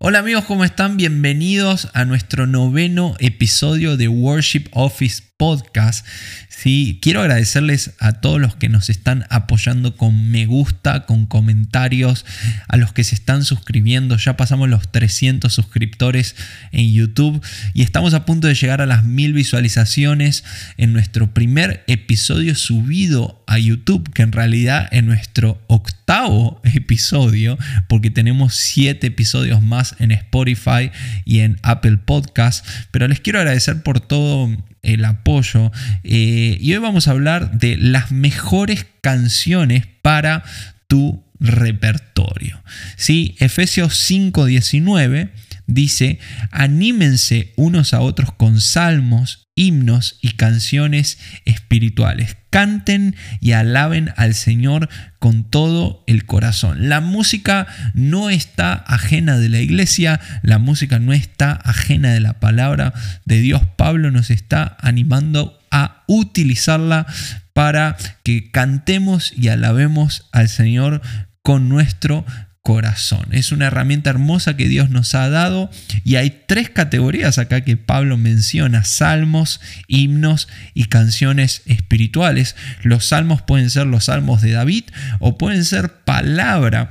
Hola amigos, ¿cómo están? Bienvenidos a nuestro noveno episodio de Worship Office Podcast. Sí, quiero agradecerles a todos los que nos están apoyando con me gusta, con comentarios, a los que se están suscribiendo. Ya pasamos los 300 suscriptores en YouTube y estamos a punto de llegar a las mil visualizaciones en nuestro primer episodio subido a YouTube, que en realidad es nuestro octavo episodio, porque tenemos siete episodios más en Spotify y en Apple Podcast. Pero les quiero agradecer por todo el apoyo. Eh, y hoy vamos a hablar de las mejores canciones para tu repertorio. ¿sí? Efesios 5:19 dice, anímense unos a otros con salmos, himnos y canciones espirituales. Canten y alaben al Señor con todo el corazón. La música no está ajena de la iglesia, la música no está ajena de la palabra de Dios. Pablo nos está animando a utilizarla para que cantemos y alabemos al Señor con nuestro corazón. Es una herramienta hermosa que Dios nos ha dado y hay tres categorías acá que Pablo menciona, salmos, himnos y canciones espirituales. Los salmos pueden ser los salmos de David o pueden ser palabra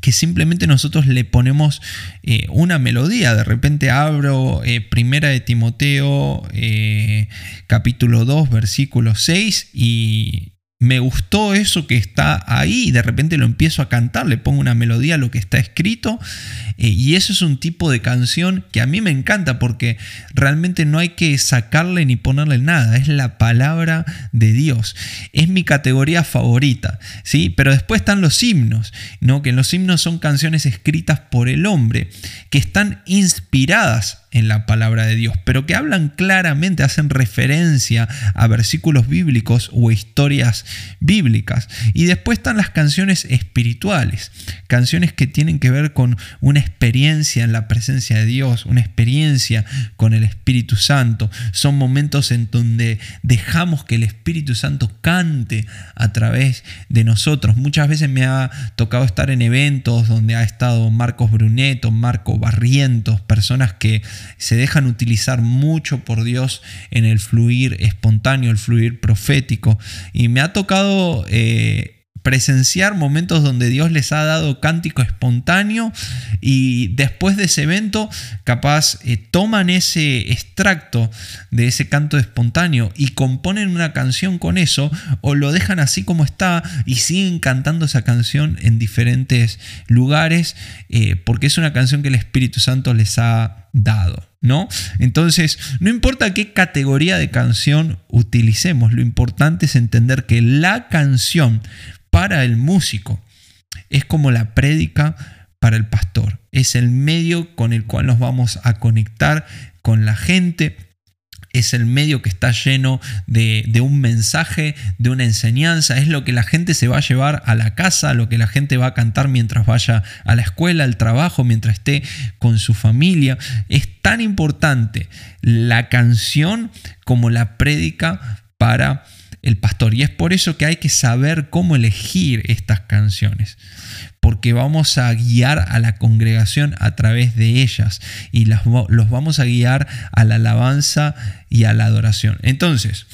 que simplemente nosotros le ponemos eh, una melodía. De repente abro eh, Primera de Timoteo eh, capítulo 2 versículo 6 y, me gustó eso que está ahí y de repente lo empiezo a cantar, le pongo una melodía a lo que está escrito eh, y eso es un tipo de canción que a mí me encanta porque realmente no hay que sacarle ni ponerle nada, es la palabra de Dios, es mi categoría favorita, ¿sí? Pero después están los himnos, ¿no? Que los himnos son canciones escritas por el hombre que están inspiradas en la palabra de Dios, pero que hablan claramente, hacen referencia a versículos bíblicos o historias bíblicas. Y después están las canciones espirituales, canciones que tienen que ver con una experiencia en la presencia de Dios, una experiencia con el Espíritu Santo. Son momentos en donde dejamos que el Espíritu Santo cante a través de nosotros. Muchas veces me ha tocado estar en eventos donde ha estado Marcos Bruneto, Marco Barrientos, personas que se dejan utilizar mucho por Dios en el fluir espontáneo, el fluir profético. Y me ha tocado eh, presenciar momentos donde Dios les ha dado cántico espontáneo y después de ese evento capaz eh, toman ese extracto de ese canto espontáneo y componen una canción con eso o lo dejan así como está y siguen cantando esa canción en diferentes lugares eh, porque es una canción que el Espíritu Santo les ha dado. ¿No? Entonces, no importa qué categoría de canción utilicemos, lo importante es entender que la canción para el músico. Es como la prédica para el pastor. Es el medio con el cual nos vamos a conectar con la gente. Es el medio que está lleno de, un mensaje, de una enseñanza. Es lo que la gente se va a llevar a la casa, lo que la gente va a cantar mientras vaya a la escuela, al trabajo, mientras esté con su familia. Es tan importante la canción como la prédica para el pastor. Y es por eso que hay que saber cómo elegir estas canciones, porque vamos a guiar a la congregación a través de ellas y los vamos a guiar a la alabanza y a la adoración. Entonces,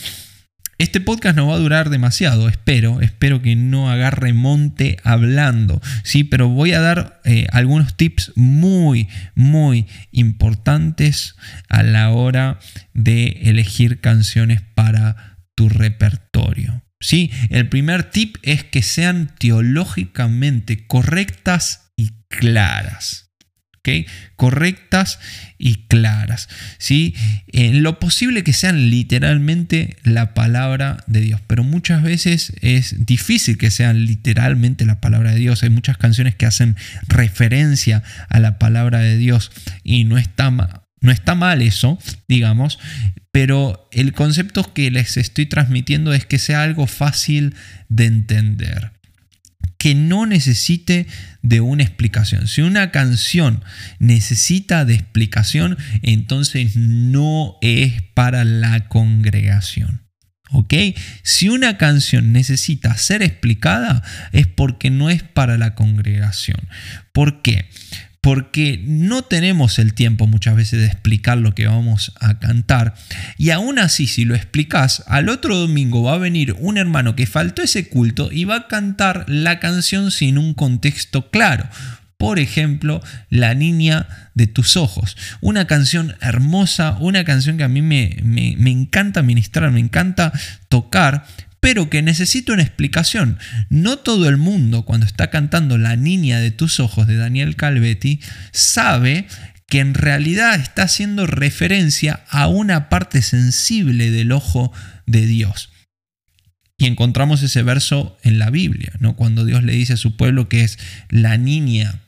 este podcast no va a durar demasiado, espero, espero que no agarre monte hablando, sí, pero voy a dar eh, algunos tips muy, muy importantes a la hora de elegir canciones para tu repertorio. ¿sí? El primer tip es que sean teológicamente correctas y claras. Correctas y claras. ¿sí? En lo posible que sean literalmente la palabra de Dios, pero muchas veces es difícil que sean literalmente la palabra de Dios. Hay muchas canciones que hacen referencia a la palabra de Dios y no está, no está mal eso, digamos, pero el concepto que les estoy transmitiendo es que sea algo fácil de entender, que no necesite de una explicación. Si una canción necesita de explicación, entonces no es para la congregación. ¿Ok? Si una canción necesita ser explicada, es porque no es para la congregación. ¿Por qué? Porque no tenemos el tiempo muchas veces de explicar lo que vamos a cantar. Y aún así, si lo explicas, al otro domingo va a venir un hermano que faltó ese culto y va a cantar la canción sin un contexto claro. Por ejemplo, La niña de tus ojos. Una canción hermosa, una canción que a mí me, me, me encanta ministrar, me encanta tocar, pero que necesita una explicación. No todo el mundo, cuando está cantando La niña de tus ojos de Daniel Calvetti, sabe que en realidad está haciendo referencia a una parte sensible del ojo de Dios. Y encontramos ese verso en la Biblia, ¿no? cuando Dios le dice a su pueblo que es la niña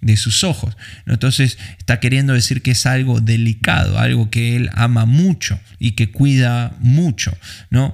de sus ojos. Entonces está queriendo decir que es algo delicado, algo que él ama mucho y que cuida mucho, ¿no?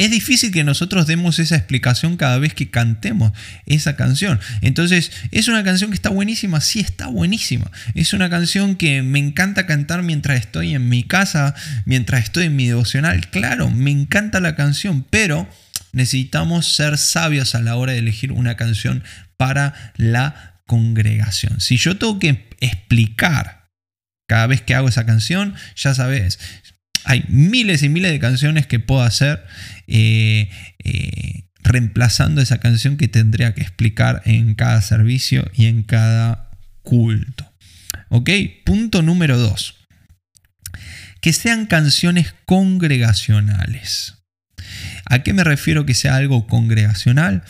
Es difícil que nosotros demos esa explicación cada vez que cantemos esa canción. Entonces, ¿es una canción que está buenísima? Sí, está buenísima. Es una canción que me encanta cantar mientras estoy en mi casa, mientras estoy en mi devocional. Claro, me encanta la canción, pero necesitamos ser sabios a la hora de elegir una canción para la congregación. Si yo tengo que explicar cada vez que hago esa canción, ya sabes, hay miles y miles de canciones que puedo hacer eh, eh, reemplazando esa canción que tendría que explicar en cada servicio y en cada culto. ¿Ok? Punto número dos. Que sean canciones congregacionales. ¿A qué me refiero que sea algo congregacional?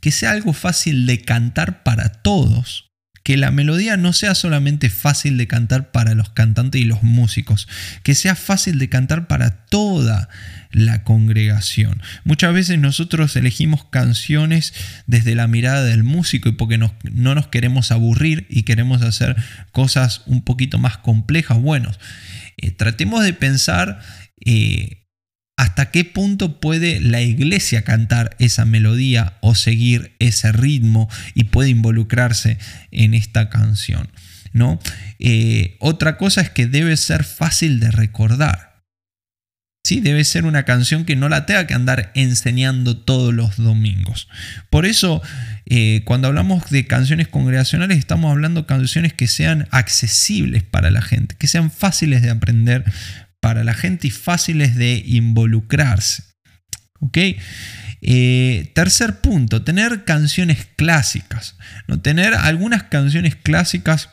Que sea algo fácil de cantar para todos que la melodía no sea solamente fácil de cantar para los cantantes y los músicos, que sea fácil de cantar para toda la congregación. Muchas veces nosotros elegimos canciones desde la mirada del músico y porque no nos queremos aburrir y queremos hacer cosas un poquito más complejas. Bueno, eh, tratemos de pensar eh, hasta qué punto puede la iglesia cantar esa melodía o seguir ese ritmo y puede involucrarse en esta canción. ¿no? Eh, otra cosa es que debe ser fácil de recordar. ¿sí? Debe ser una canción que no la tenga que andar enseñando todos los domingos. Por eso, eh, cuando hablamos de canciones congregacionales, estamos hablando de canciones que sean accesibles para la gente, que sean fáciles de aprender para la gente y fáciles de involucrarse. ¿Ok? Eh, tercer punto, tener canciones clásicas. ¿no? Tener algunas canciones clásicas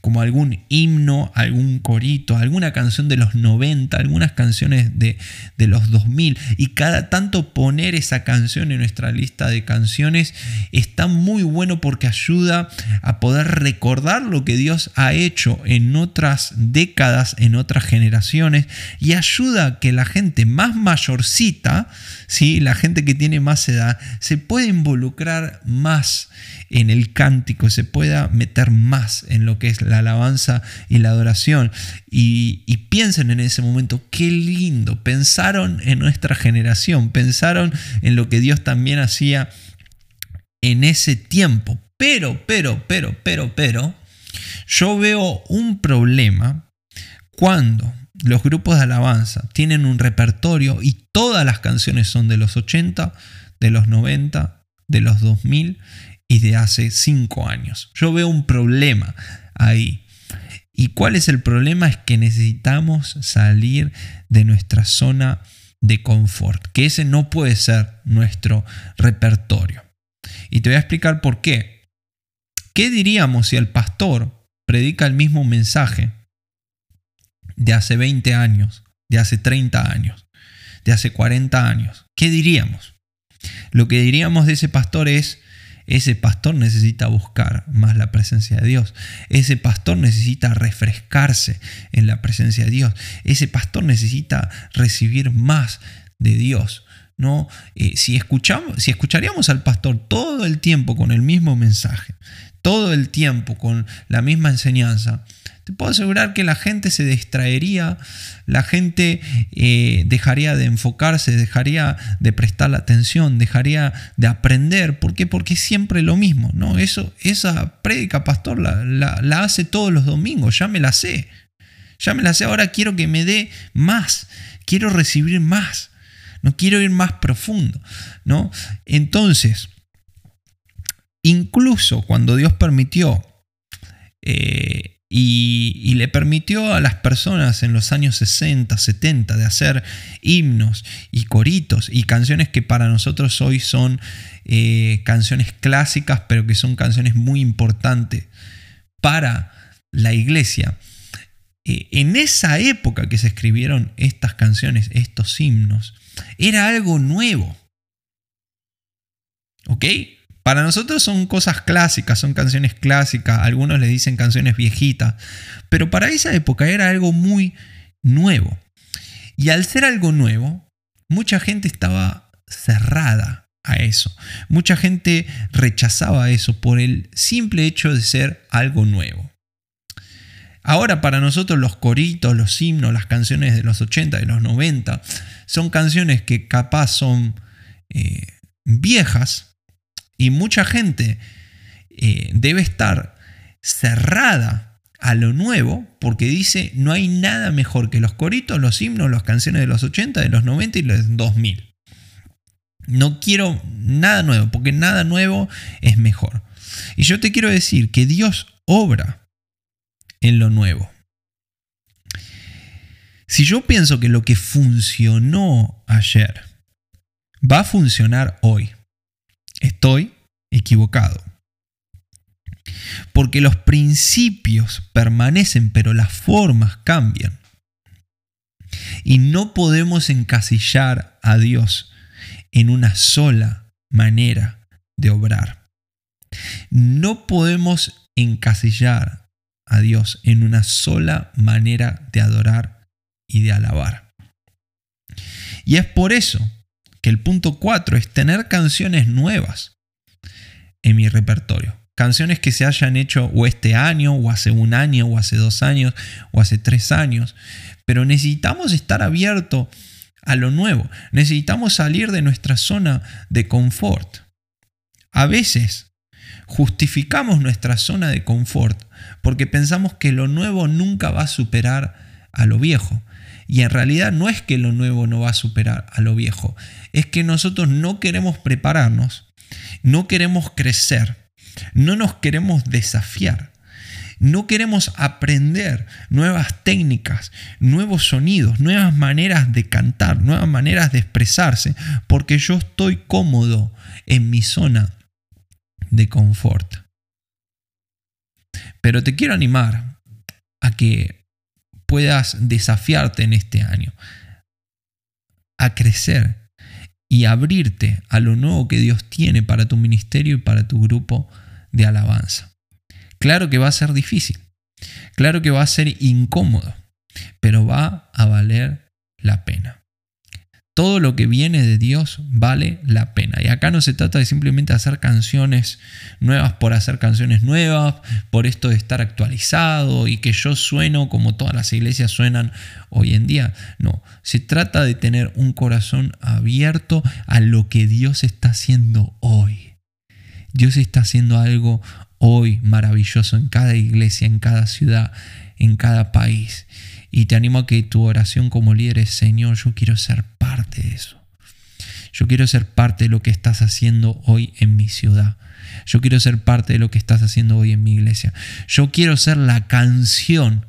como algún himno, algún corito, alguna canción de los 90, algunas canciones de, de, los 2000 y cada tanto poner esa canción en nuestra lista de canciones está muy bueno porque ayuda a poder recordar lo que Dios ha hecho en otras décadas, en otras generaciones y ayuda a que la gente más mayorcita, ¿sí? la gente que tiene más edad, se pueda involucrar más en el cántico, se pueda meter más en lo que es la alabanza y la adoración. Y, piensen en ese momento, qué lindo, pensaron en nuestra generación, pensaron en lo que Dios también hacía en ese tiempo. Pero, pero, pero, pero, pero, yo veo un problema cuando los grupos de alabanza tienen un repertorio y todas las canciones son de los 80, de los 90, de los 2000 y de hace 5 años. Yo veo un problema ahí. ¿Y cuál es el problema? Es que necesitamos salir de nuestra zona de confort, que ese no puede ser nuestro repertorio. Y te voy a explicar por qué. ¿Qué diríamos si el pastor predica el mismo mensaje de hace 20 años, de hace 30 años, de hace 40 años? ¿Qué diríamos? Lo que diríamos de ese pastor es, ese pastor necesita buscar más la presencia de Dios. Ese pastor necesita refrescarse en la presencia de Dios. Ese pastor necesita recibir más de Dios. ¿no? Eh, si, escuchamos, si escucharíamos al pastor todo el tiempo con el mismo mensaje, todo el tiempo con la misma enseñanza, te puedo asegurar que la gente se distraería, la gente eh, dejaría de enfocarse, dejaría de prestar la atención, dejaría de aprender. ¿Por qué? Porque es siempre lo mismo. ¿no? Eso, esa prédica, pastor, la, la hace todos los domingos, ya me la sé. Ya me la sé, ahora quiero que me dé más, quiero recibir más, no quiero ir más profundo. ¿no? Entonces, incluso cuando Dios permitió eh, y, le permitió a las personas en los años 60, 70 de hacer himnos y coritos y canciones que para nosotros hoy son eh, canciones clásicas, pero que son canciones muy importantes para la iglesia. Eh, en esa época que se escribieron estas canciones, estos himnos, era algo nuevo. ¿Ok? Para nosotros son cosas clásicas, son canciones clásicas, algunos le dicen canciones viejitas, pero para esa época era algo muy nuevo. Y al ser algo nuevo, mucha gente estaba cerrada a eso. Mucha gente rechazaba eso por el simple hecho de ser algo nuevo. Ahora para nosotros los coritos, los himnos, las canciones de los 80, de los 90, son canciones que capaz son eh, viejas, y mucha gente eh, debe estar cerrada a lo nuevo porque dice no hay nada mejor que los coritos, los himnos, las canciones de los 80, de los 90 y los 2000. No quiero nada nuevo porque nada nuevo es mejor. Y yo te quiero decir que Dios obra en lo nuevo. Si yo pienso que lo que funcionó ayer va a funcionar hoy, Porque los principios permanecen, pero las formas cambian. Y no podemos encasillar a Dios en una sola manera de obrar. No podemos encasillar a Dios en una sola manera de adorar y de alabar. Y es por eso que el punto 4 es tener canciones nuevas en mi repertorio. Canciones que se hayan hecho o este año, o hace un año, o hace dos años, o hace tres años. Pero necesitamos estar abiertos a lo nuevo. Necesitamos salir de nuestra zona de confort. A veces justificamos nuestra zona de confort porque pensamos que lo nuevo nunca va a superar a lo viejo. Y en realidad no es que lo nuevo no va a superar a lo viejo, es que nosotros no queremos prepararnos, no queremos crecer, no nos queremos desafiar. No queremos aprender nuevas técnicas, nuevos sonidos, nuevas maneras de cantar, nuevas maneras de expresarse, porque yo estoy cómodo en mi zona de confort. Pero te quiero animar a que puedas desafiarte en este año a crecer y abrirte a lo nuevo que Dios tiene para tu ministerio y para tu grupo de alabanza. Claro que va a ser difícil, claro que va a ser incómodo, pero va a valer la pena. Todo lo que viene de Dios vale la pena. Y acá no se trata de simplemente hacer canciones nuevas por hacer canciones nuevas, por esto de estar actualizado y que yo sueno como todas las iglesias suenan hoy en día. No, se trata de tener un corazón abierto a lo que Dios está haciendo hoy. Dios está haciendo algo hoy maravilloso en cada iglesia, en cada ciudad, en cada país. Y te animo a que tu oración como líder es, Señor, yo quiero ser parte de eso. Yo quiero ser parte de lo que estás haciendo hoy en mi ciudad. Yo quiero ser parte de lo que estás haciendo hoy en mi iglesia. Yo quiero ser la canción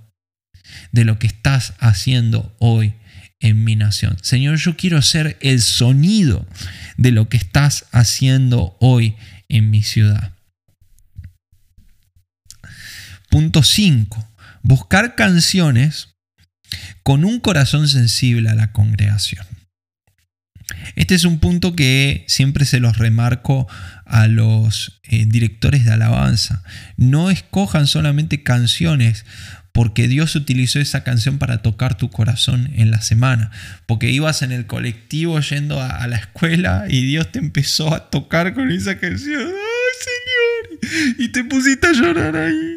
de lo que estás haciendo hoy en mi nación. Señor, yo quiero ser el sonido de lo que estás haciendo hoy en mi ciudad. Punto 5. Buscar canciones con un corazón sensible a la congregación. Este es un punto que siempre se los remarco a los eh, directores de alabanza. No escojan solamente canciones porque Dios utilizó esa canción para tocar tu corazón en la semana, porque ibas en el colectivo yendo a, a la escuela y Dios te empezó a tocar con esa canción. ¡Ay, Señor! Y te pusiste a llorar ahí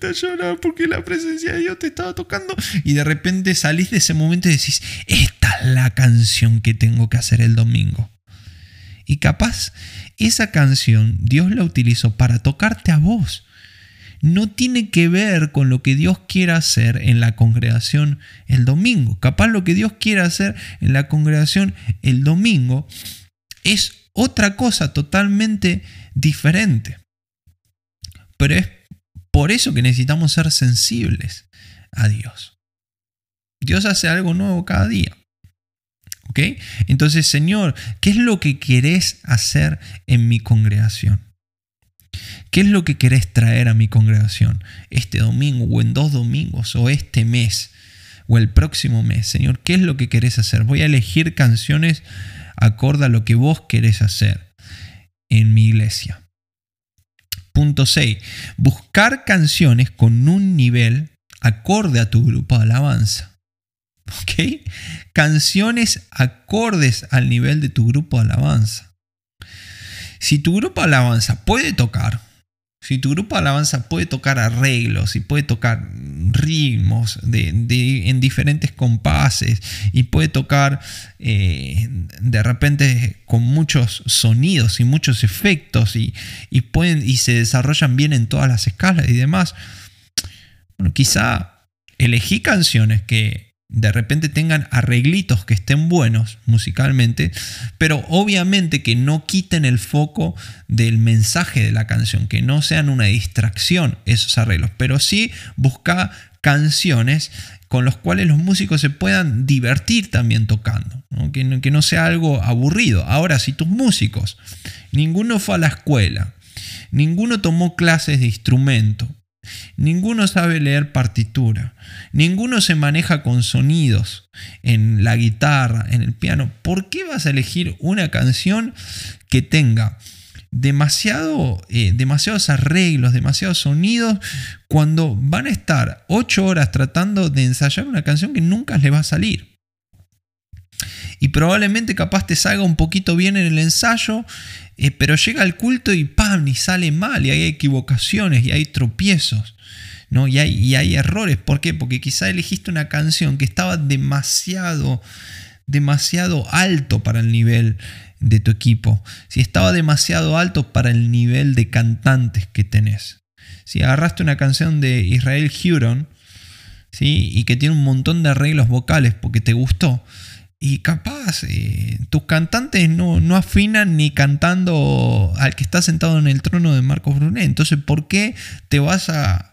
te llorar porque la presencia de Dios te estaba tocando y de repente salís de ese momento y decís, esta es la canción que tengo que hacer el domingo. Y capaz esa canción Dios la utilizó para tocarte a vos. No tiene que ver con lo que Dios quiera hacer en la congregación el domingo. Capaz lo que Dios quiera hacer en la congregación el domingo es otra cosa totalmente diferente. Pero es Por eso que necesitamos ser sensibles a Dios. Dios hace algo nuevo cada día. ¿Ok? Entonces, Señor, ¿qué es lo que querés hacer en mi congregación? ¿Qué es lo que querés traer a mi congregación este domingo o en dos domingos o este mes o el próximo mes? Señor, ¿qué es lo que querés hacer? Voy a elegir canciones acorde a lo que vos querés hacer en mi iglesia. Punto 6. Buscar canciones con un nivel acorde a tu grupo de alabanza. ¿Ok? Canciones acordes al nivel de tu grupo de alabanza. Si tu grupo de alabanza puede tocar, si tu grupo de alabanza puede tocar arreglos y puede tocar ritmos en diferentes compases y puede tocar eh, de repente con muchos sonidos y muchos efectos y, pueden, y se desarrollan bien en todas las escalas y demás, bueno, quizá elegí canciones que de repente tengan arreglitos que estén buenos musicalmente, pero obviamente que no quiten el foco del mensaje de la canción, que no sean una distracción esos arreglos, pero sí busca canciones con los cuales los músicos se puedan divertir también tocando, Que, no, que no sea algo aburrido. Ahora, si tus músicos, ninguno fue a la escuela, ninguno tomó clases de instrumento, Ninguno sabe leer partitura. Ninguno se maneja con sonidos en la guitarra, en el piano. ¿Por qué vas a elegir una canción que tenga demasiado, eh, demasiados arreglos, demasiados sonidos, cuando van a estar ocho horas tratando de ensayar una canción que nunca les va a salir? Y probablemente capaz te salga un poquito bien en el ensayo, eh, pero llega al culto y ¡pam! y sale mal, y hay equivocaciones, y hay tropiezos. ¿no? Y, hay, errores. ¿Por qué? Porque quizá elegiste una canción que estaba demasiado, demasiado alto para el nivel de tu equipo. Si estaba demasiado alto para el nivel de cantantes que tenés. Si agarraste una canción de Israel Huron, ¿sí? y que tiene un montón de arreglos vocales porque te gustó, y capaz, eh, tus cantantes no, afinan ni cantando al que está sentado en el trono de Marcos Brunet. Entonces, ¿por qué te vas a,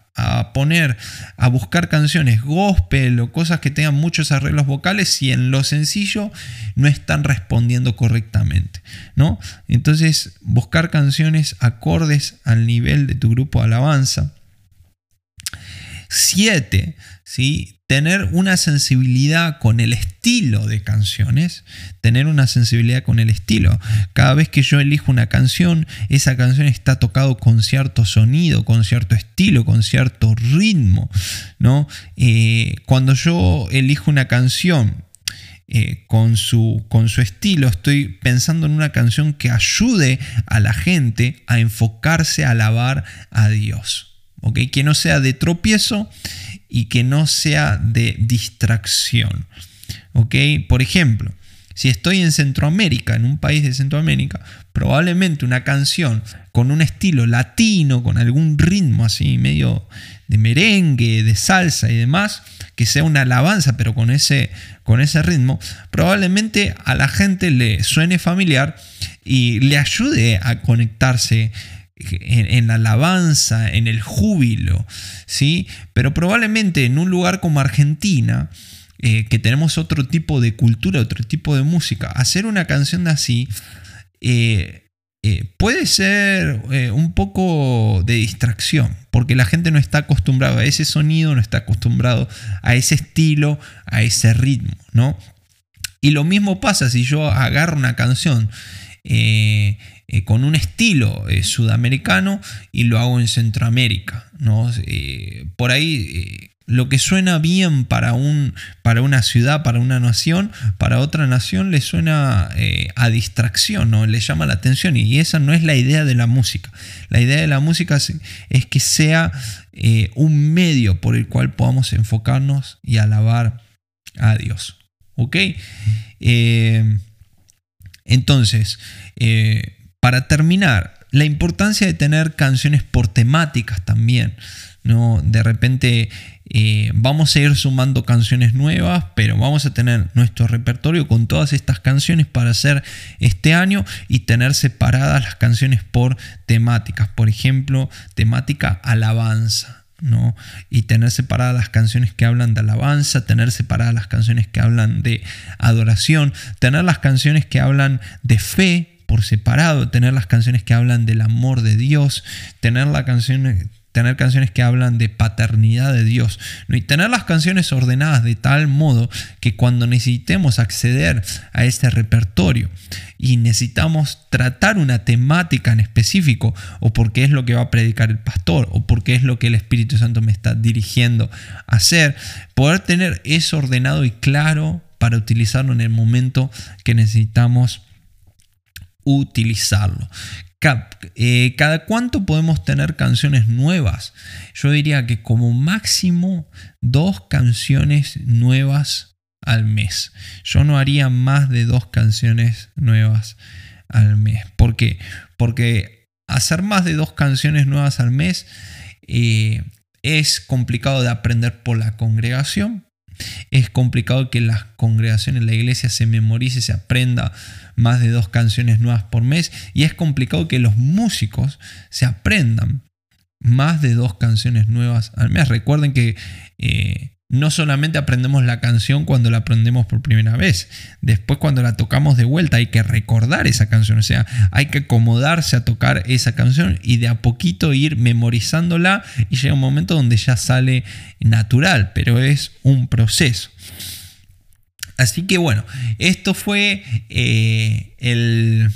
poner a buscar canciones gospel o cosas que tengan muchos arreglos vocales si en lo sencillo no están respondiendo correctamente? ¿no? Entonces, buscar canciones acordes al nivel de tu grupo de alabanza. Siete, ¿sí? Tener una sensibilidad con el estilo de canciones, tener una sensibilidad con el estilo. Cada vez que yo elijo una canción, esa canción está tocado con cierto sonido, con cierto estilo, con cierto ritmo. ¿no? Eh, cuando yo elijo una canción eh, con, su, con su estilo, estoy pensando en una canción que ayude a la gente a enfocarse a alabar a Dios. Que no sea de tropiezo y que no sea de distracción. Por ejemplo, si estoy en Centroamérica, en un país de Centroamérica, probablemente una canción con un estilo latino, con algún ritmo así medio de merengue, de salsa y demás, que sea una alabanza pero con ese, con ese ritmo, probablemente a la gente le suene familiar y le ayude a conectarse en, la alabanza, en el júbilo, ¿sí? Pero probablemente en un lugar como Argentina, eh, que tenemos otro tipo de cultura, otro tipo de música, hacer una canción así eh, eh, puede ser un poco de distracción, porque la gente no está acostumbrada a ese sonido, no está acostumbrado a ese estilo, a ese ritmo, ¿no? Y lo mismo pasa si yo agarro una canción con un estilo eh, sudamericano y lo hago en Centroamérica. ¿no? Eh, por ahí lo que suena bien para, un, para una ciudad, para una nación, para otra nación le suena a distracción, ¿no? le llama la atención y esa no es la idea de la música. La idea de la música es, que sea un medio por el cual podamos enfocarnos y alabar a Dios. ¿Ok? entonces, para terminar, la importancia de tener canciones por temáticas también. ¿no? De repente eh, vamos a ir sumando canciones nuevas, pero vamos a tener nuestro repertorio con todas estas canciones para hacer este año y tener separadas las canciones por temáticas. Por ejemplo, temática alabanza. ¿no? Y tener separadas las canciones que hablan de alabanza, tener separadas las canciones que hablan de adoración, tener las canciones que hablan de fe por separado, tener las canciones que hablan del amor de Dios, tener la canción tener canciones que hablan de paternidad de Dios, ¿no? y tener las canciones ordenadas de tal modo que cuando necesitemos acceder a este repertorio y necesitamos tratar una temática en específico, o porque es lo que va a predicar el pastor, o porque es lo que el Espíritu Santo me está dirigiendo a hacer, poder tener eso ordenado y claro para utilizarlo en el momento que necesitamos utilizarlo. Eh, ¿Cada cuánto podemos tener canciones nuevas? Yo diría que como máximo dos canciones nuevas al mes. Yo no haría más de dos canciones nuevas al mes. ¿Por qué? Porque hacer más de dos canciones nuevas al mes eh, es complicado de aprender por la congregación. Es complicado que la congregación en la iglesia se memorice, se aprenda más de dos canciones nuevas por mes y es complicado que los músicos se aprendan más de dos canciones nuevas al mes. Recuerden que eh, no solamente aprendemos la canción cuando la aprendemos por primera vez, después cuando la tocamos de vuelta hay que recordar esa canción, o sea, hay que acomodarse a tocar esa canción y de a poquito ir memorizándola y llega un momento donde ya sale natural, pero es un proceso. Así que bueno, esto fue eh, el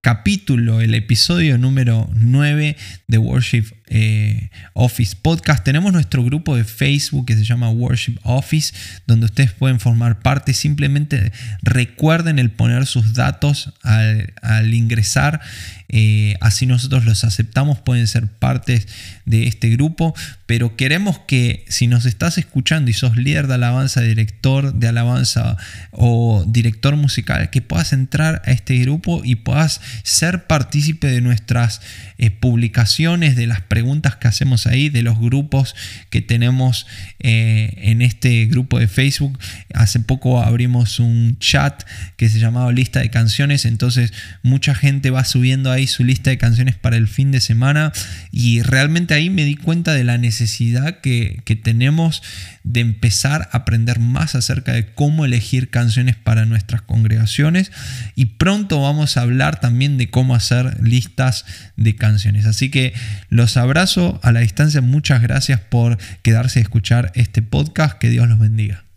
capítulo, el episodio número 9 de Worship eh, Office Podcast. Tenemos nuestro grupo de Facebook que se llama Worship Office, donde ustedes pueden formar parte. Simplemente recuerden el poner sus datos al, ingresar. Eh, así nosotros los aceptamos, pueden ser parte de este grupo pero queremos que si nos estás escuchando y sos líder de alabanza, director de alabanza o director musical, que puedas entrar a este grupo y puedas ser partícipe de nuestras eh, publicaciones, de las preguntas que hacemos ahí, de los grupos que tenemos eh, en este grupo de Facebook. Hace poco abrimos un chat que se llamaba lista de canciones, entonces mucha gente va subiendo ahí su lista de canciones para el fin de semana y realmente ahí me di cuenta de la necesidad necesidad que, tenemos de empezar a aprender más acerca de cómo elegir canciones para nuestras congregaciones y pronto vamos a hablar también de cómo hacer listas de canciones. Así que los abrazo a la distancia, muchas gracias por quedarse a escuchar este podcast, que Dios los bendiga.